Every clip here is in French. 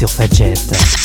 sur Fadjet.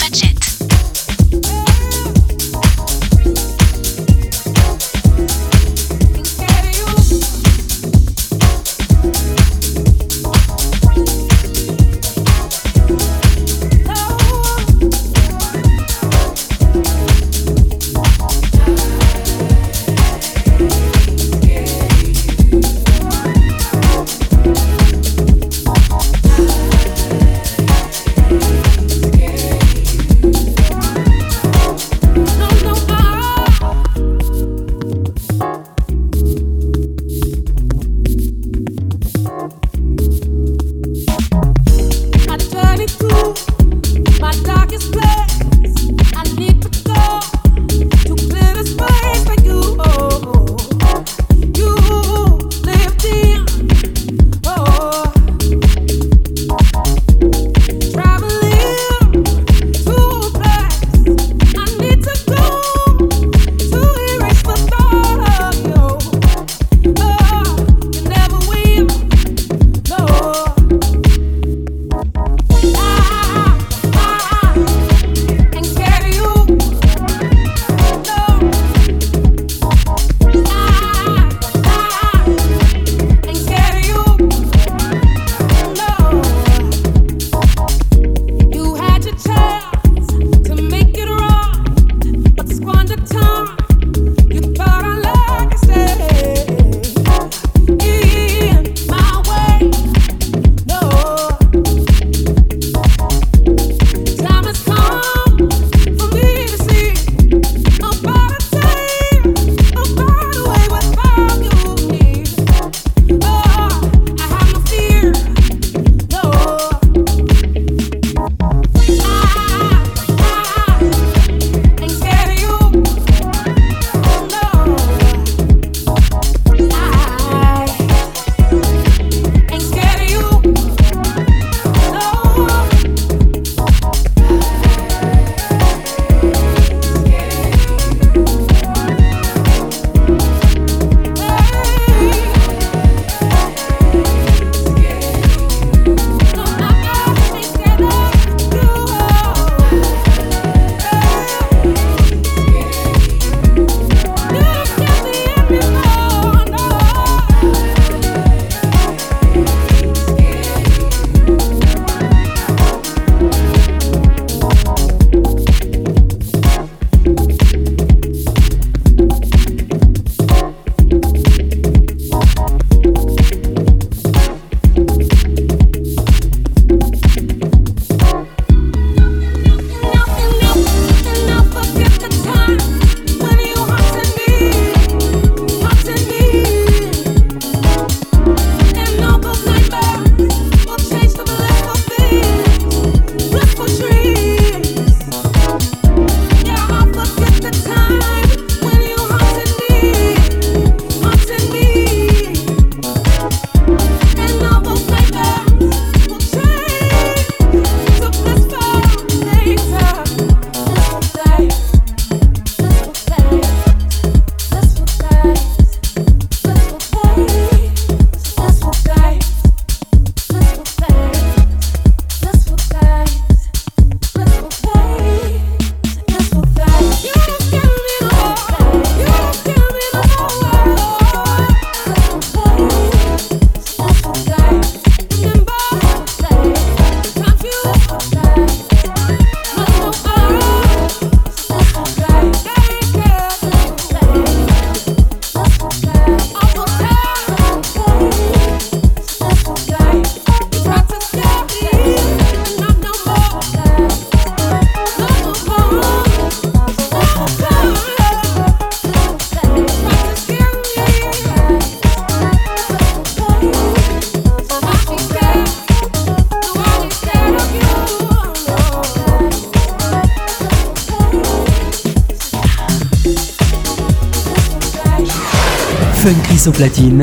Chris au platine.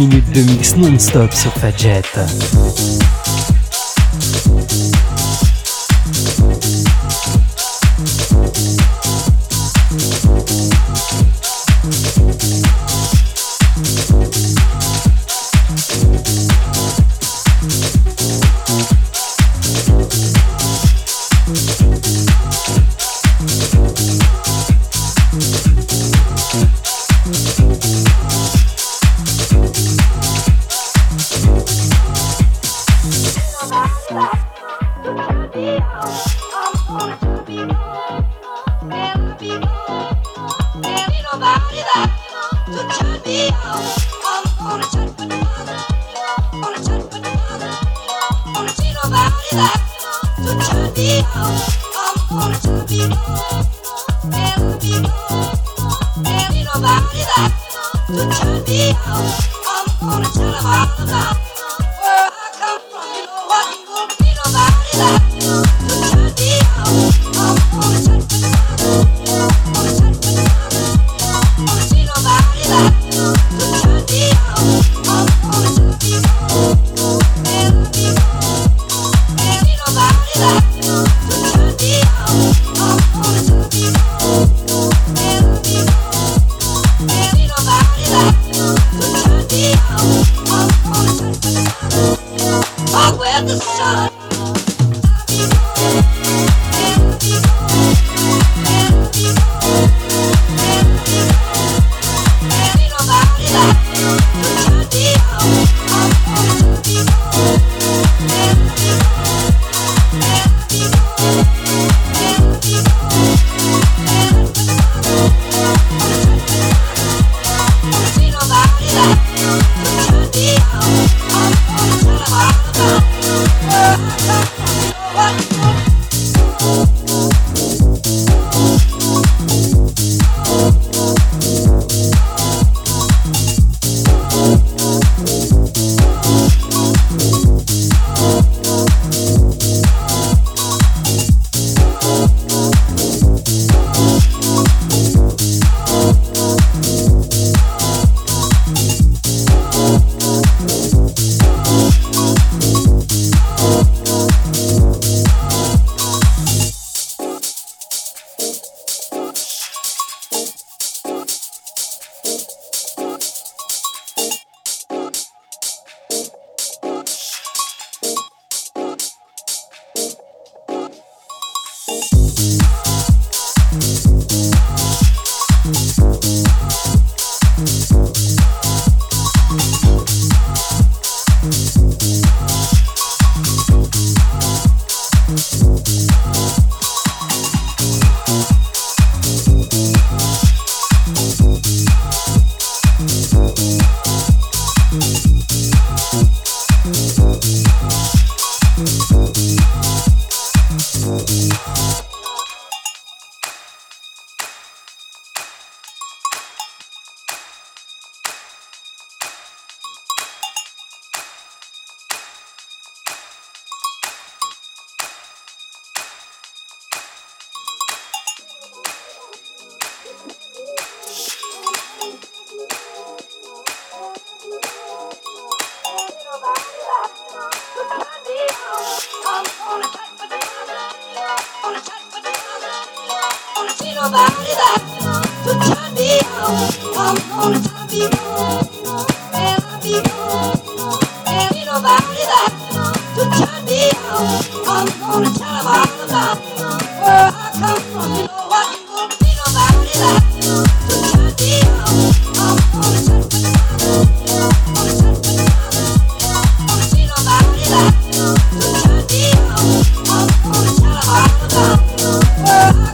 Minutes de mix non-stop sur Fadjet.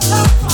love.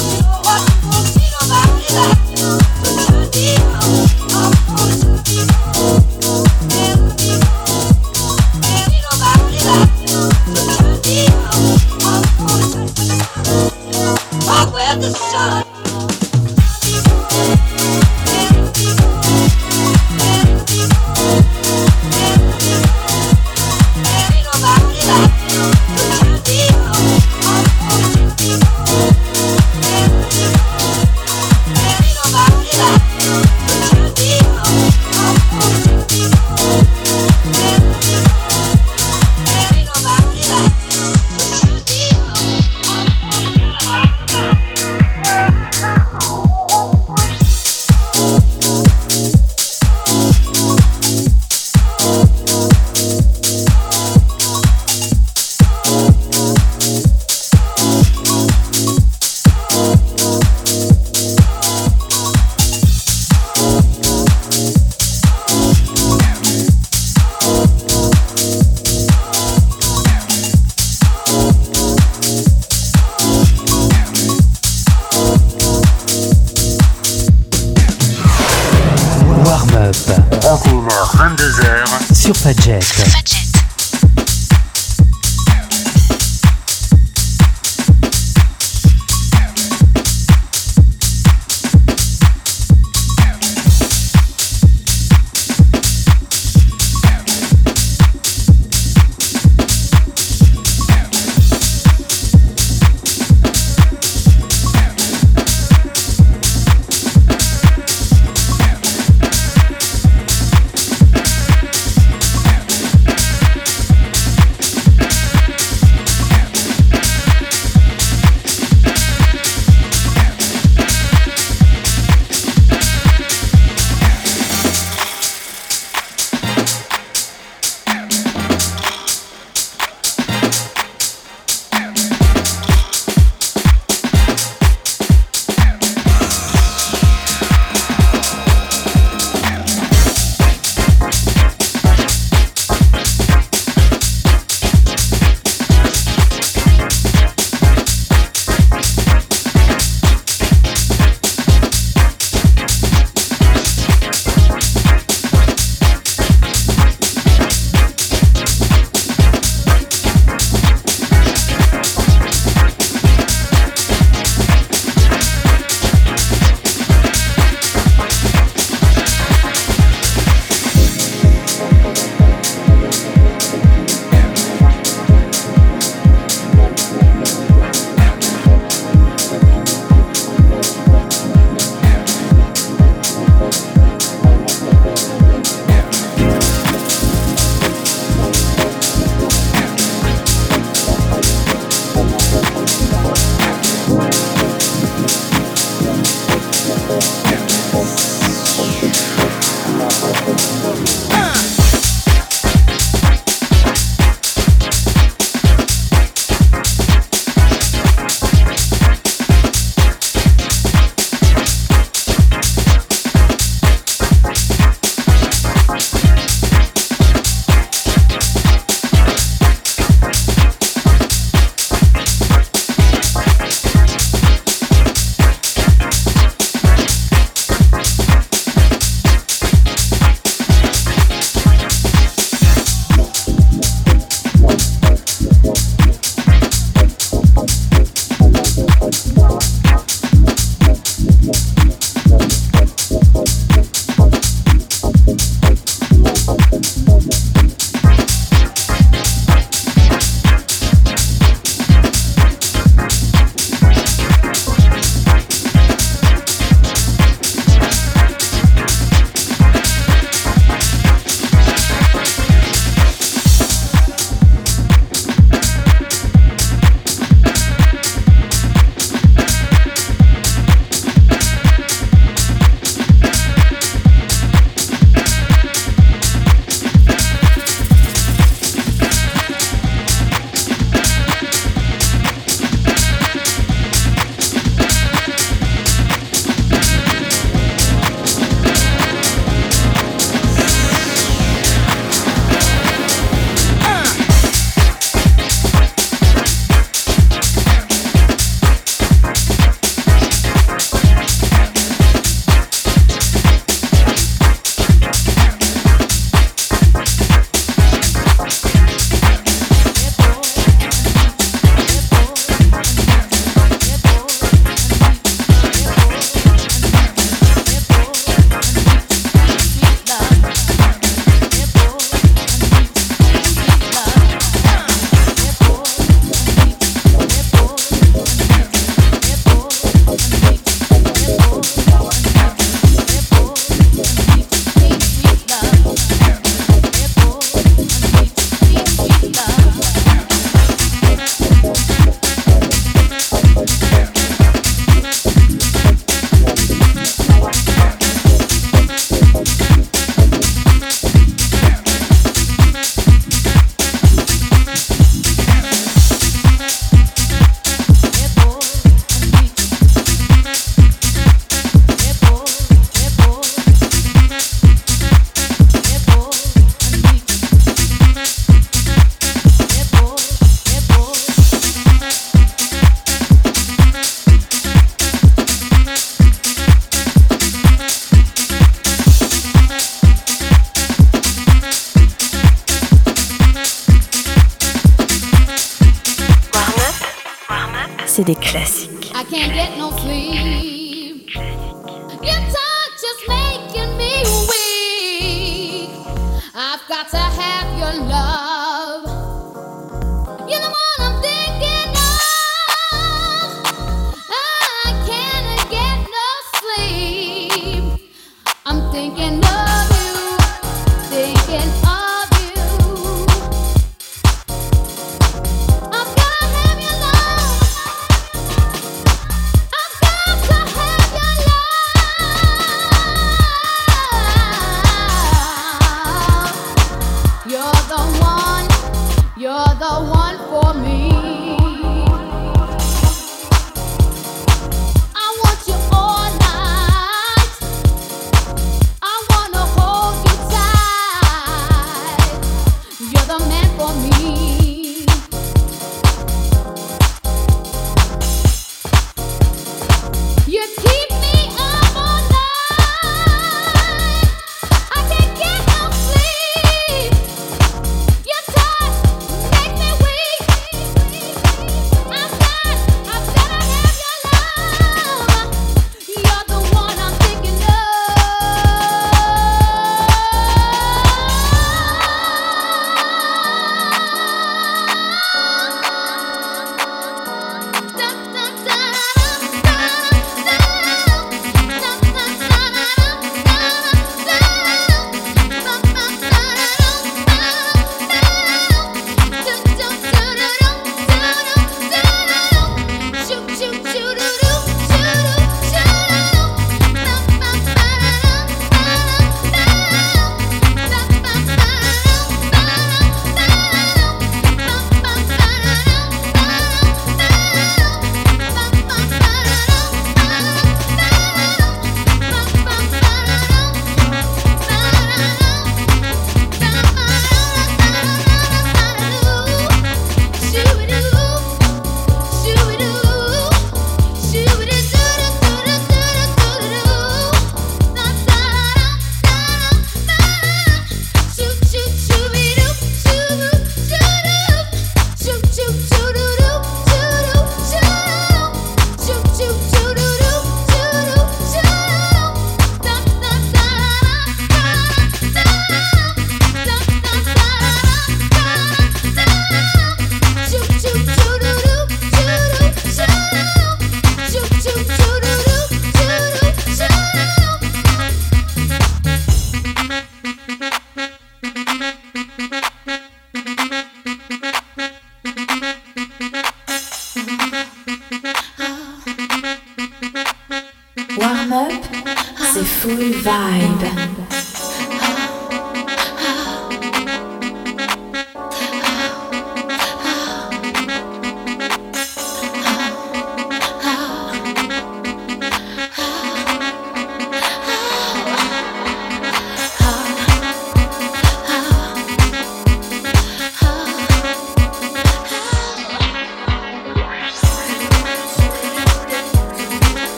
Full vibe.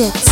Egypt.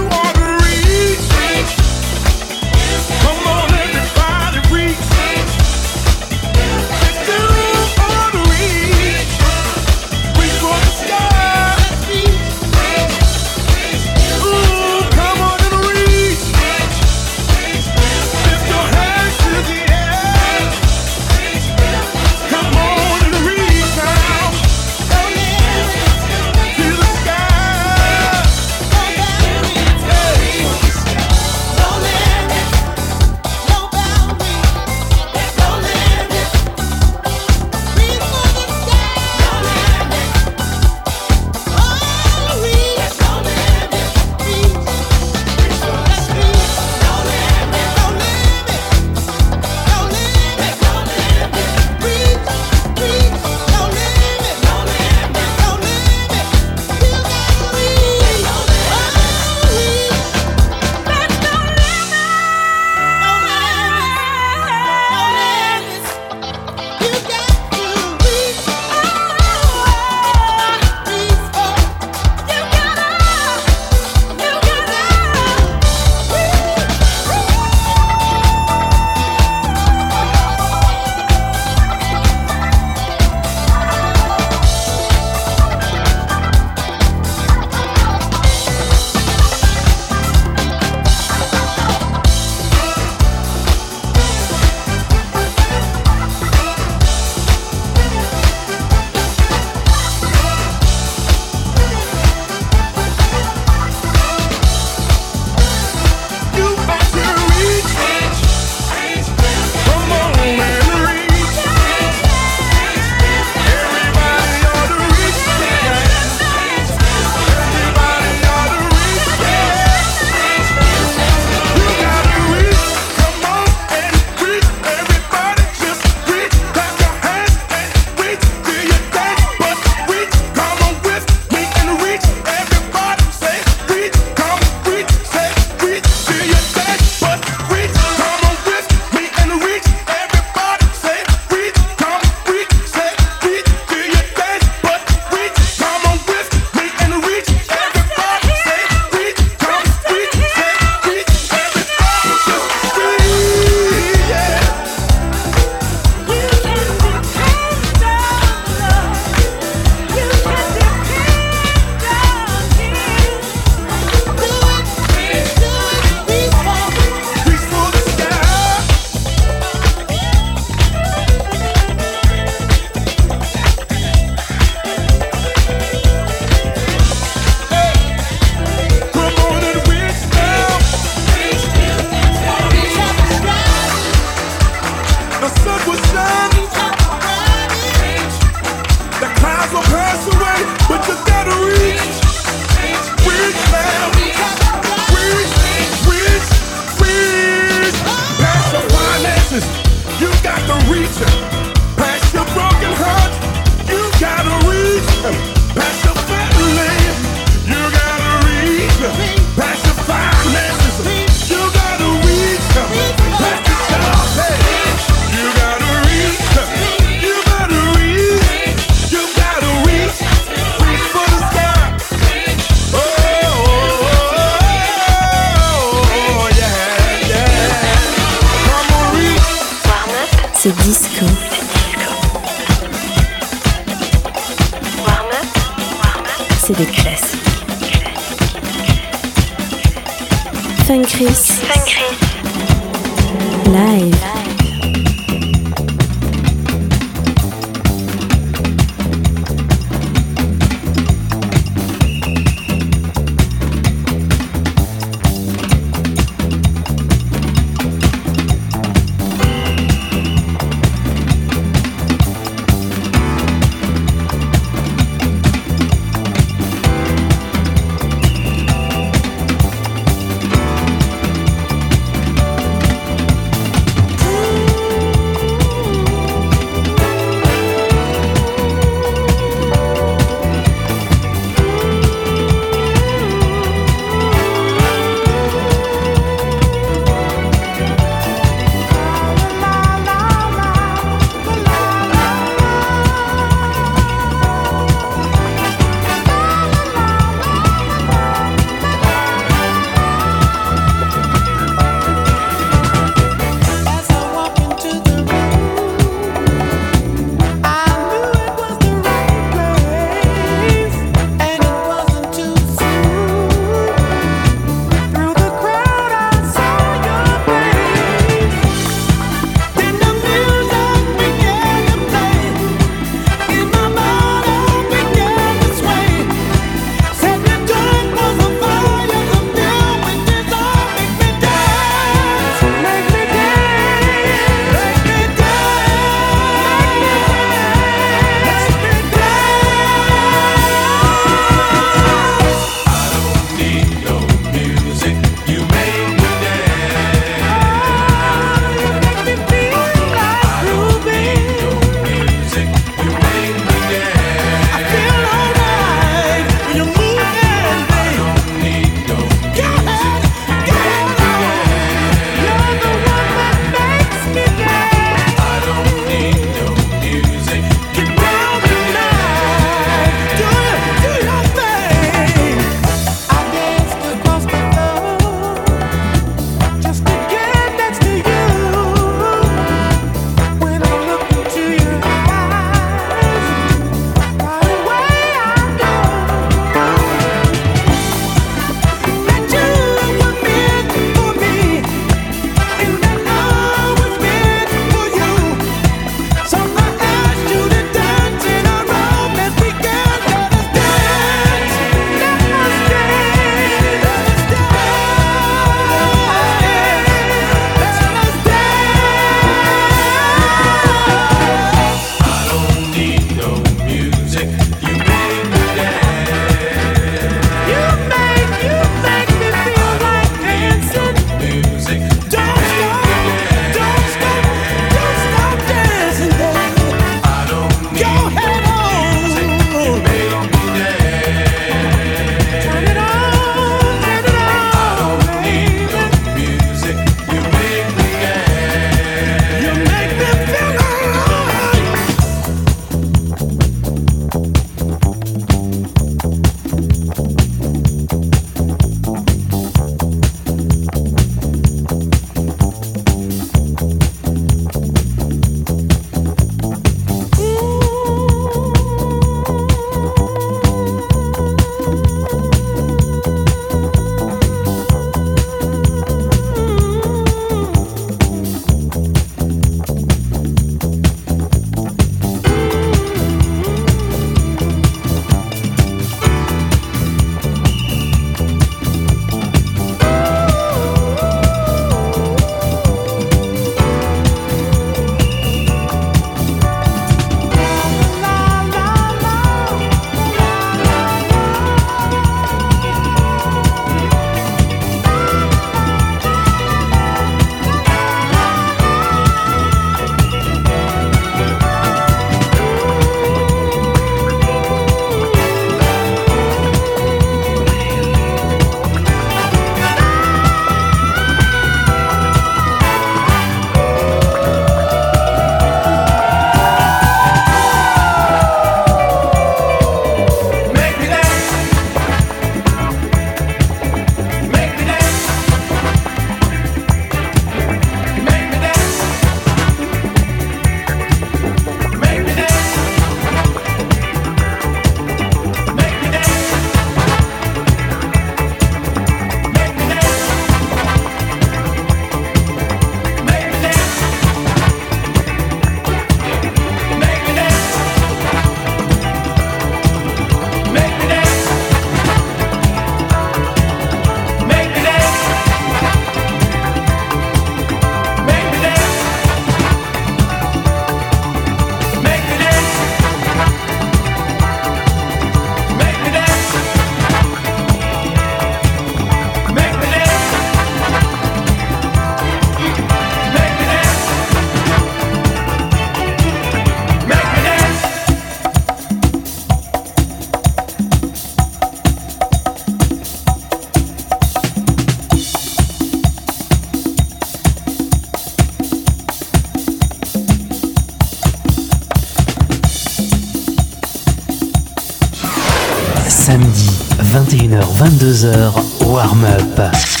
21h-22h, warm-up. Over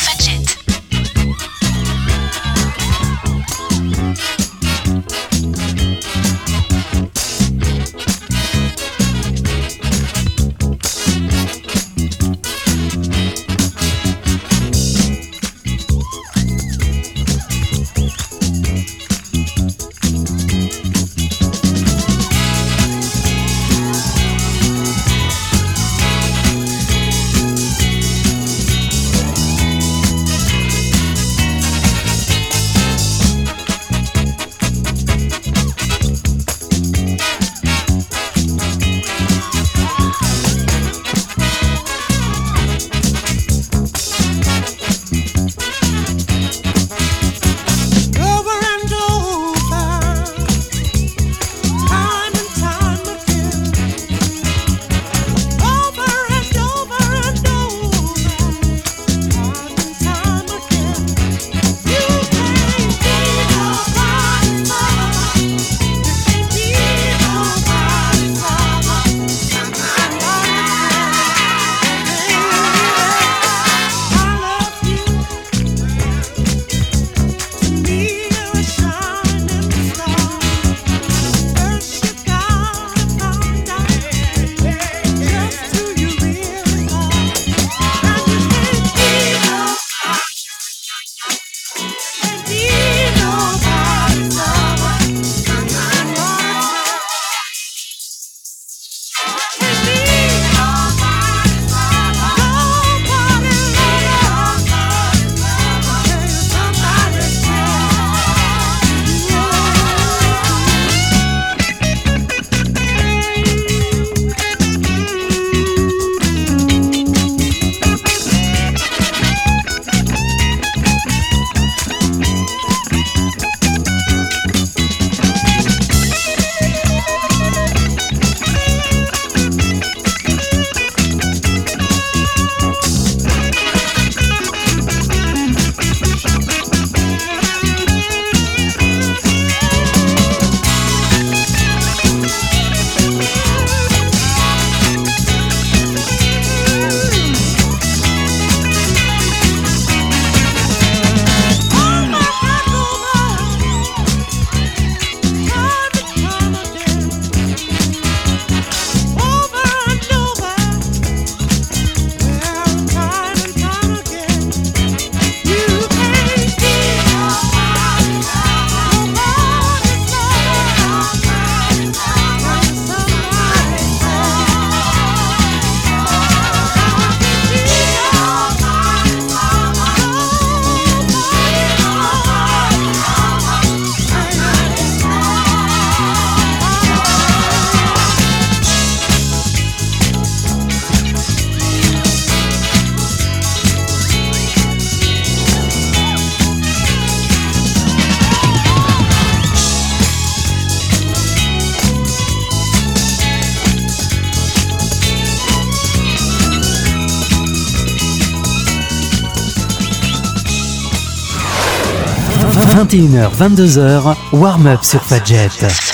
21h-22h, warm-up sur Fadjet.